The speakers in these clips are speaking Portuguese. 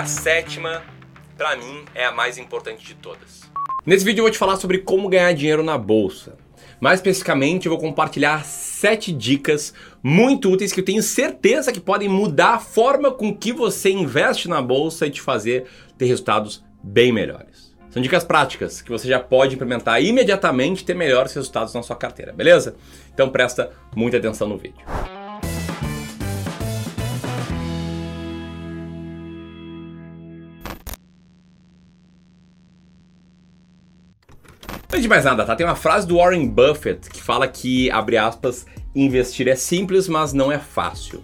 a sétima, para mim, é a mais importante de todas. Nesse vídeo eu vou te falar sobre como ganhar dinheiro na bolsa. Mais especificamente, eu vou compartilhar sete dicas muito úteis que eu tenho certeza que podem mudar a forma com que você investe na bolsa e te fazer ter resultados bem melhores. São dicas práticas que você já pode implementar imediatamente e ter melhores resultados na sua carteira, beleza? Então presta muita atenção no vídeo. Antes de mais nada, tá? Tem uma frase do Warren Buffett que fala que, abre aspas, investir é simples, mas não é fácil.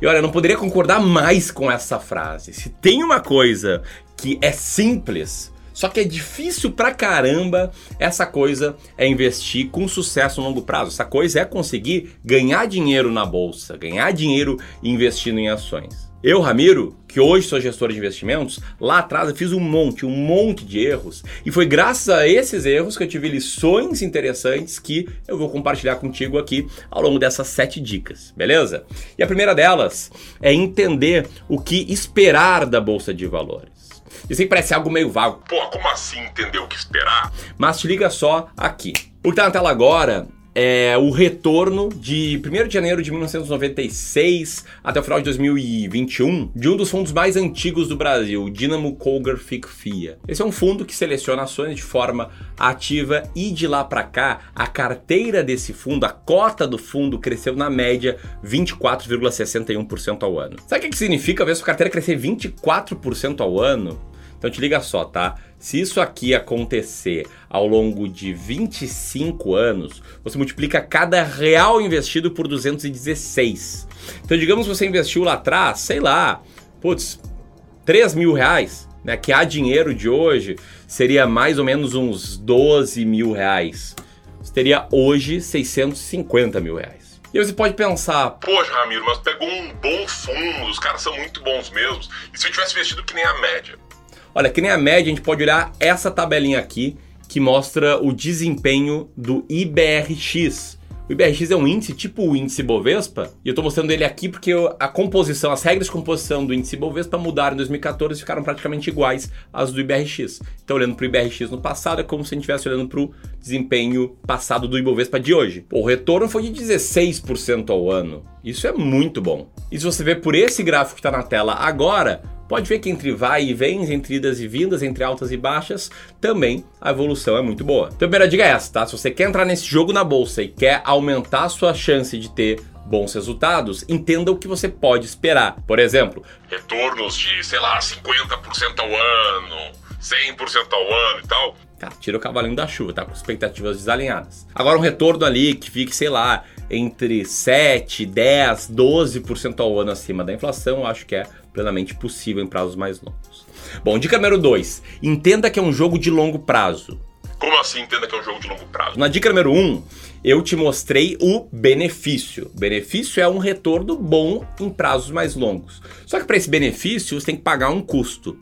E olha, eu não poderia concordar mais com essa frase. Se tem uma coisa que é simples, só que é difícil pra caramba, essa coisa é investir com sucesso no longo prazo. Essa coisa é conseguir ganhar dinheiro na bolsa, ganhar dinheiro investindo em ações. Eu, Ramiro, que hoje sou gestor de investimentos, lá atrás eu fiz um monte, um monte de erros. E foi graças a esses erros que eu tive lições interessantes que eu vou compartilhar contigo aqui ao longo dessas sete dicas, beleza? E a primeira delas é entender o que esperar da Bolsa de Valores. Isso aí parece algo meio vago. Pô, como assim entender o que esperar? Mas te liga só aqui. O que tá na tela agora é o retorno de 1 de janeiro de 1996 até o final de 2021 de um dos fundos mais antigos do Brasil, o Dynamo Colgar FIA. Esse é um fundo que seleciona ações de forma ativa e de lá para cá a carteira desse fundo, a cota do fundo cresceu na média 24,61% ao ano. Sabe o que significa ver sua carteira crescer 24% ao ano? Então te liga só, tá? Se isso aqui acontecer ao longo de 25 anos, você multiplica cada real investido por 216. Então, digamos que você investiu lá atrás, sei lá, putz, 3 mil reais, né? Que há dinheiro de hoje seria mais ou menos uns 12 mil reais. Você teria hoje 650 mil reais. E você pode pensar, poxa, Ramiro, mas pegou um bom fundo, os caras são muito bons mesmos. E se eu tivesse investido que nem a média? Olha, que nem a média, a gente pode olhar essa tabelinha aqui que mostra o desempenho do IBRX. O IBRX é um índice tipo o índice Bovespa, e eu estou mostrando ele aqui porque a composição, as regras de composição do índice Bovespa mudaram em 2014 e ficaram praticamente iguais às do IBRX. Então, olhando para o IBRX no passado, é como se a gente estivesse olhando para o desempenho passado do Ibovespa de hoje. O retorno foi de 16% ao ano. Isso é muito bom. E se você ver por esse gráfico que está na tela agora, Pode ver que entre vai e vem, entre idas e vindas, entre altas e baixas, também a evolução é muito boa. Então, a primeira dica é essa, tá? Se você quer entrar nesse jogo na bolsa e quer aumentar a sua chance de ter bons resultados, entenda o que você pode esperar. Por exemplo, retornos de, sei lá, 50% ao ano, 100% ao ano e tal. Tá, tira o cavalinho da chuva, tá? Com expectativas desalinhadas. Agora um retorno ali que fique, sei lá, entre 7, 10, 12% ao ano acima da inflação, eu acho que é plenamente possível em prazos mais longos. Bom, dica número 2. Entenda que é um jogo de longo prazo. Como assim entenda que é um jogo de longo prazo? Na dica número 1, um, eu te mostrei o benefício. Benefício é um retorno bom em prazos mais longos. Só que para esse benefício você tem que pagar um custo.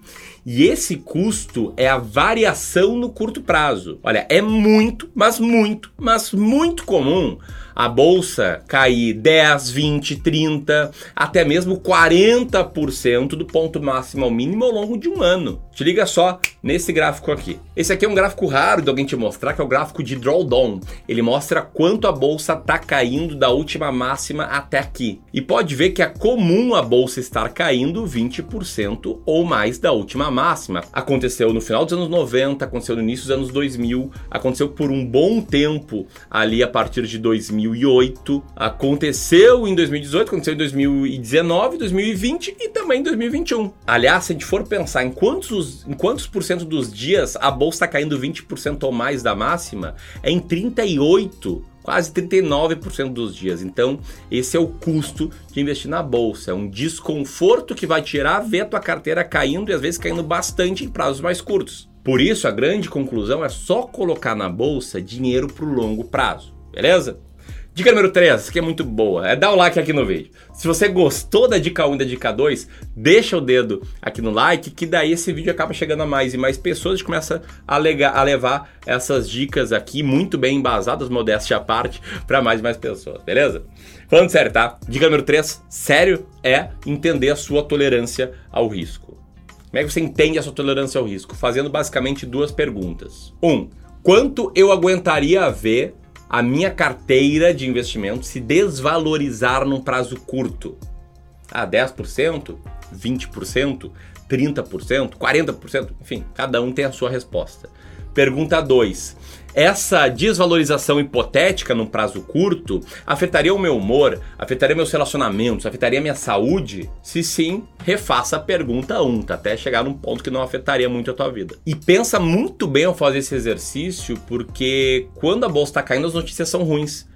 E esse custo é a variação no curto prazo. Olha, é muito, mas muito, mas muito comum a bolsa cair 10, 20, 30, até mesmo 40% do ponto máximo ao mínimo ao longo de um ano. Te liga só nesse gráfico aqui. Esse aqui é um gráfico raro de alguém te mostrar, que é o gráfico de drawdown. Ele mostra quanto a bolsa está caindo da última máxima até aqui. E pode ver que é comum a bolsa estar caindo 20% ou mais da última máxima. Aconteceu no final dos anos 90, aconteceu no início dos anos 2000, aconteceu por um bom tempo ali a partir de 2008, aconteceu em 2018, aconteceu em 2019, 2020 e também em 2021. Aliás, se a gente for pensar em quantos, em quantos por cento dos dias a bolsa está caindo 20% ou mais da máxima, é em 38 quase 39% dos dias. Então, esse é o custo de investir na bolsa. É um desconforto que vai tirar ver a tua carteira caindo e às vezes caindo bastante em prazos mais curtos. Por isso, a grande conclusão é só colocar na bolsa dinheiro para o longo prazo, beleza? Dica número 3, essa aqui é muito boa, é dar o like aqui no vídeo. Se você gostou da dica 1 e da dica 2, deixa o dedo aqui no like, que daí esse vídeo acaba chegando a mais e mais pessoas e começa a, a levar essas dicas aqui muito bem embasadas, modéstia à parte, para mais e mais pessoas, beleza? Falando sério, tá? Dica número 3, sério, é entender a sua tolerância ao risco. Como é que você entende a sua tolerância ao risco? Fazendo basicamente duas perguntas. Um, quanto eu aguentaria ver a minha carteira de investimento se desvalorizar num prazo curto? Ah, 10%? 20%? 30%? 40%? Enfim, cada um tem a sua resposta. Pergunta 2 essa desvalorização hipotética num prazo curto afetaria o meu humor, afetaria meus relacionamentos, afetaria minha saúde? Se sim, refaça a pergunta 1, tá? até chegar num ponto que não afetaria muito a tua vida. E pensa muito bem ao fazer esse exercício, porque quando a bolsa está caindo, as notícias são ruins.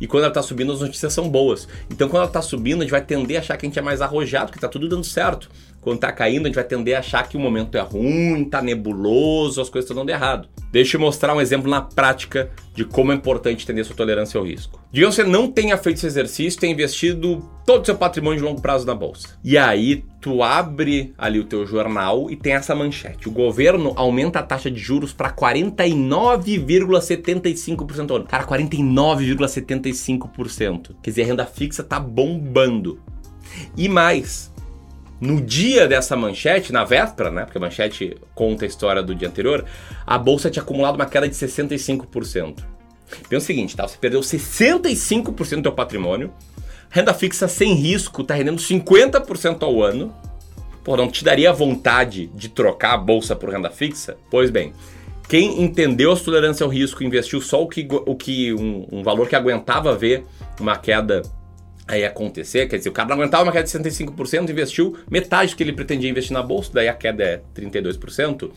E quando ela está subindo, as notícias são boas. Então, quando ela está subindo, a gente vai tender a achar que a gente é mais arrojado, que está tudo dando certo. Quando está caindo, a gente vai tender a achar que o momento é ruim, está nebuloso, as coisas estão dando errado. Deixa eu mostrar um exemplo na prática de como é importante entender sua tolerância ao risco. Digamos que você não tenha feito esse exercício, tenha investido todo o seu patrimônio de longo prazo na bolsa. E aí, tu abre ali o teu jornal e tem essa manchete. O governo aumenta a taxa de juros para 49,75% ao ano. Cara, 49,75%. Quer dizer, a renda fixa tá bombando. E mais, no dia dessa manchete, na véspera, né? Porque a manchete conta a história do dia anterior, a bolsa tinha acumulado uma queda de 65%. Pensa o seguinte, tá? Você perdeu 65% do teu patrimônio, renda fixa sem risco tá rendendo 50% ao ano. Pô, não te daria vontade de trocar a bolsa por renda fixa? Pois bem, quem entendeu a tolerância ao risco investiu só o que, o que um, um valor que aguentava ver uma queda aí acontecer, quer dizer, o cara não aguentava uma queda de 65%, investiu metade do que ele pretendia investir na bolsa, daí a queda é 32%,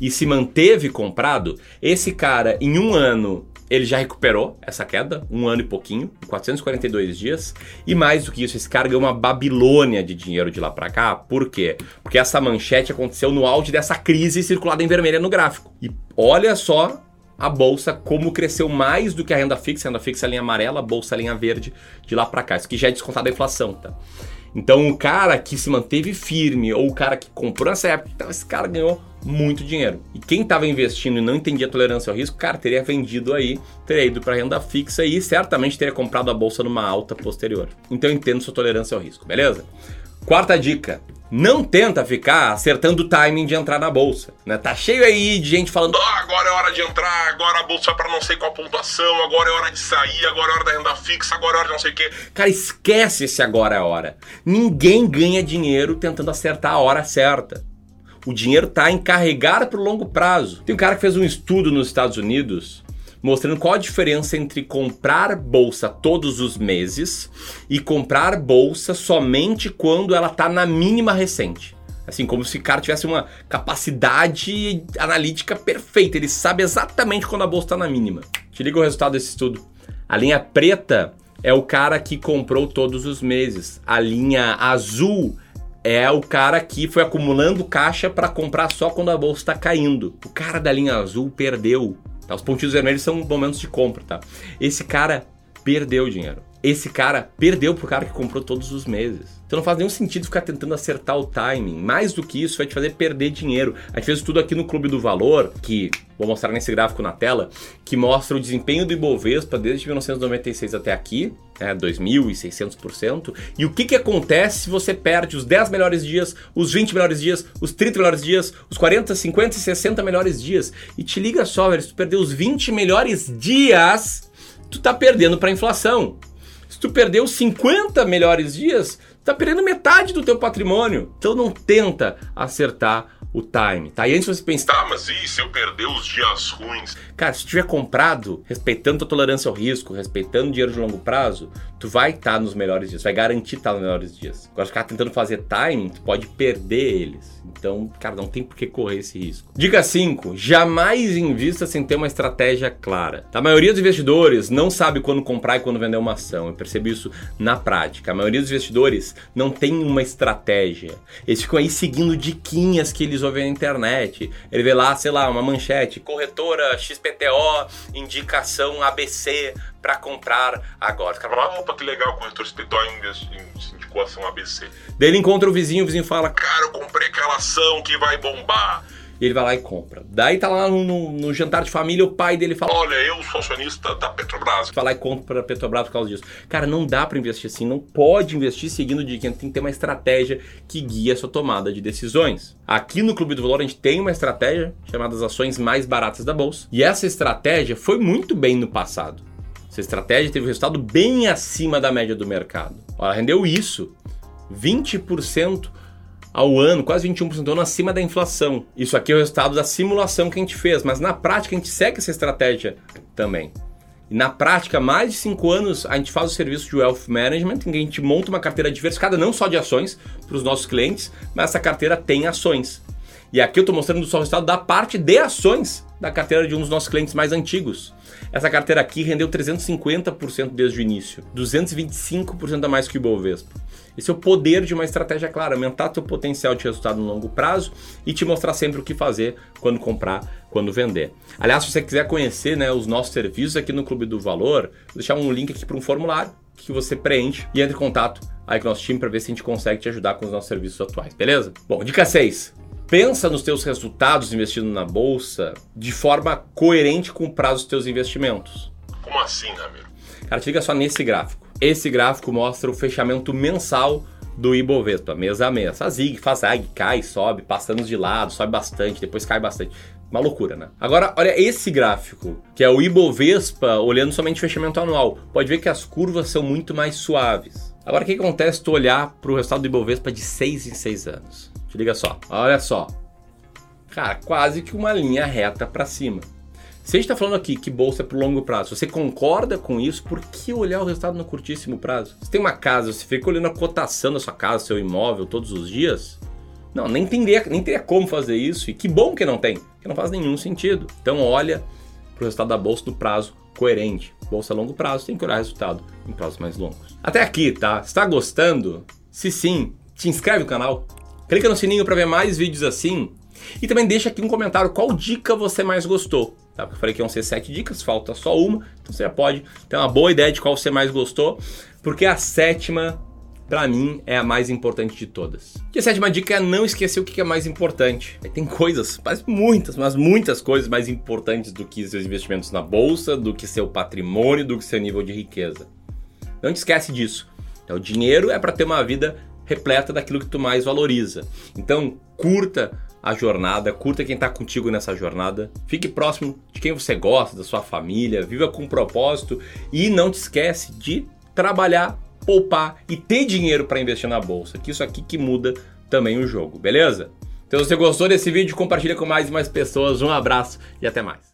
e se manteve comprado, esse cara em um ano ele já recuperou essa queda, um ano e pouquinho, 442 dias. E mais do que isso, esse cara ganhou uma Babilônia de dinheiro de lá para cá. Por quê? Porque essa manchete aconteceu no auge dessa crise circulada em vermelha no gráfico. E olha só a bolsa como cresceu mais do que a renda fixa, a renda fixa a linha amarela, a bolsa a linha verde de lá para cá. Isso que já é descontado da inflação, tá? Então o cara que se manteve firme ou o cara que comprou nessa época, então esse cara ganhou muito dinheiro. E quem estava investindo e não entendia a tolerância ao risco, cara, teria vendido aí, teria ido para renda fixa e certamente teria comprado a bolsa numa alta posterior. Então entendo sua tolerância ao risco, beleza? Quarta dica: não tenta ficar acertando o timing de entrar na bolsa. Né? Tá cheio aí de gente falando: ah, agora é hora de entrar, agora a bolsa vai para não sei qual pontuação, agora é hora de sair, agora é hora da renda fixa, agora é hora de não sei o quê. Cara, esquece esse agora é hora. Ninguém ganha dinheiro tentando acertar a hora certa. O dinheiro tá em carregar para o longo prazo. Tem um cara que fez um estudo nos Estados Unidos mostrando qual a diferença entre comprar bolsa todos os meses e comprar bolsa somente quando ela está na mínima recente. Assim, como se o cara tivesse uma capacidade analítica perfeita. Ele sabe exatamente quando a bolsa está na mínima. Te liga o resultado desse estudo. A linha preta é o cara que comprou todos os meses. A linha azul é o cara que foi acumulando caixa para comprar só quando a bolsa está caindo. O cara da linha azul perdeu Tá? Os pontinhos vermelhos são momentos de compra, tá? Esse cara perdeu dinheiro. Esse cara perdeu pro cara que comprou todos os meses. Então não faz nenhum sentido ficar tentando acertar o timing. Mais do que isso, vai te fazer perder dinheiro. A gente fez tudo aqui no Clube do Valor, que vou mostrar nesse gráfico na tela, que mostra o desempenho do Ibovespa desde 1996 até aqui, né, 2.600%. E o que, que acontece se você perde os 10 melhores dias, os 20 melhores dias, os 30 melhores dias, os 40, 50 e 60 melhores dias. E te liga só, velho, se tu perder os 20 melhores dias, tu tá perdendo para inflação. Tu perdeu 50 melhores dias, tá perdendo metade do teu patrimônio. Então não tenta acertar o time, tá? E antes você pensa, tá, mas e se eu perder os dias ruins? Cara, se tiver comprado, respeitando a tolerância ao risco, respeitando o dinheiro de longo prazo, tu vai estar tá nos melhores dias, vai garantir estar tá nos melhores dias. Agora, ficar tentando fazer timing, tu pode perder eles. Então, cara, não tem por que correr esse risco. Dica 5: jamais invista sem ter uma estratégia clara. A maioria dos investidores não sabe quando comprar e quando vender uma ação. Eu percebi isso na prática. A maioria dos investidores não tem uma estratégia. Eles ficam aí seguindo diquinhas que eles ouvem na internet. Ele vê lá, sei lá, uma manchete, corretora XPTO, indicação ABC para comprar agora. Fala, opa, que legal, corretor XPTO indicou ação ABC. Daí ele encontra o vizinho, o vizinho fala: Cara, eu comprei aquela ação que vai bombar. E ele vai lá e compra. Daí tá lá no, no, no jantar de família, o pai dele fala: Olha, eu sou acionista da Petrobras. Vai lá e compra pra Petrobras por causa disso. Cara, não dá para investir assim, não pode investir seguindo de quem tem que ter uma estratégia que guia a sua tomada de decisões. Aqui no Clube do Valor a gente tem uma estratégia chamada as ações mais baratas da bolsa. E essa estratégia foi muito bem no passado. Essa estratégia teve um resultado bem acima da média do mercado. Ela rendeu isso, 20% ao ano, quase 21% ao ano acima da inflação. Isso aqui é o resultado da simulação que a gente fez, mas na prática a gente segue essa estratégia também. E na prática, mais de 5 anos, a gente faz o serviço de Wealth Management, em que a gente monta uma carteira diversificada não só de ações para os nossos clientes, mas essa carteira tem ações. E aqui eu estou mostrando só o resultado da parte de ações da carteira de um dos nossos clientes mais antigos. Essa carteira aqui rendeu 350% desde o início, 225% a mais que o Ibovespa. Esse é o poder de uma estratégia clara, aumentar seu potencial de resultado no longo prazo e te mostrar sempre o que fazer quando comprar, quando vender. Aliás, se você quiser conhecer né, os nossos serviços aqui no Clube do Valor, vou deixar um link aqui para um formulário que você preenche e entre em contato aí com o nosso time para ver se a gente consegue te ajudar com os nossos serviços atuais, beleza? Bom, dica 6. Pensa nos teus resultados investindo na bolsa de forma coerente com o prazo dos teus investimentos. Como assim, Ramiro? Cara, te liga só nesse gráfico. Esse gráfico mostra o fechamento mensal do Ibovespa, mês a mês. A ZIG faz zag, cai, sobe, passa anos de lado, sobe bastante, depois cai bastante. Uma loucura, né? Agora, olha esse gráfico, que é o Ibovespa olhando somente o fechamento anual. Pode ver que as curvas são muito mais suaves. Agora, o que acontece se tu olhar para o resultado do Ibovespa de 6 em 6 anos? Te liga só, olha só. Cara, quase que uma linha reta para cima. Se a gente está falando aqui que bolsa é para longo prazo, você concorda com isso? Por que olhar o resultado no curtíssimo prazo? Você tem uma casa, você fica olhando a cotação da sua casa, seu imóvel todos os dias? Não, nem teria, nem teria como fazer isso. E que bom que não tem, que não faz nenhum sentido. Então olha para o resultado da bolsa do prazo coerente. Bolsa a longo prazo tem que olhar resultado em prazos mais longos. Até aqui, tá? Está gostando? Se sim, te inscreve no canal, Clica no sininho para ver mais vídeos assim. E também deixa aqui um comentário qual dica você mais gostou. Tá? Eu falei que iam ser sete dicas, falta só uma. Então você já pode ter uma boa ideia de qual você mais gostou. Porque a sétima, para mim, é a mais importante de todas. E a sétima dica é não esquecer o que é mais importante. Tem coisas, mas muitas, mas muitas coisas mais importantes do que seus investimentos na bolsa, do que seu patrimônio, do que seu nível de riqueza. Não te esquece disso. Então, o dinheiro é para ter uma vida repleta daquilo que tu mais valoriza. Então, curta a jornada, curta quem está contigo nessa jornada, fique próximo de quem você gosta, da sua família, viva com propósito e não te esquece de trabalhar, poupar e ter dinheiro para investir na bolsa, que isso aqui que muda também o jogo, beleza? Então, se você gostou desse vídeo, compartilha com mais e mais pessoas. Um abraço e até mais.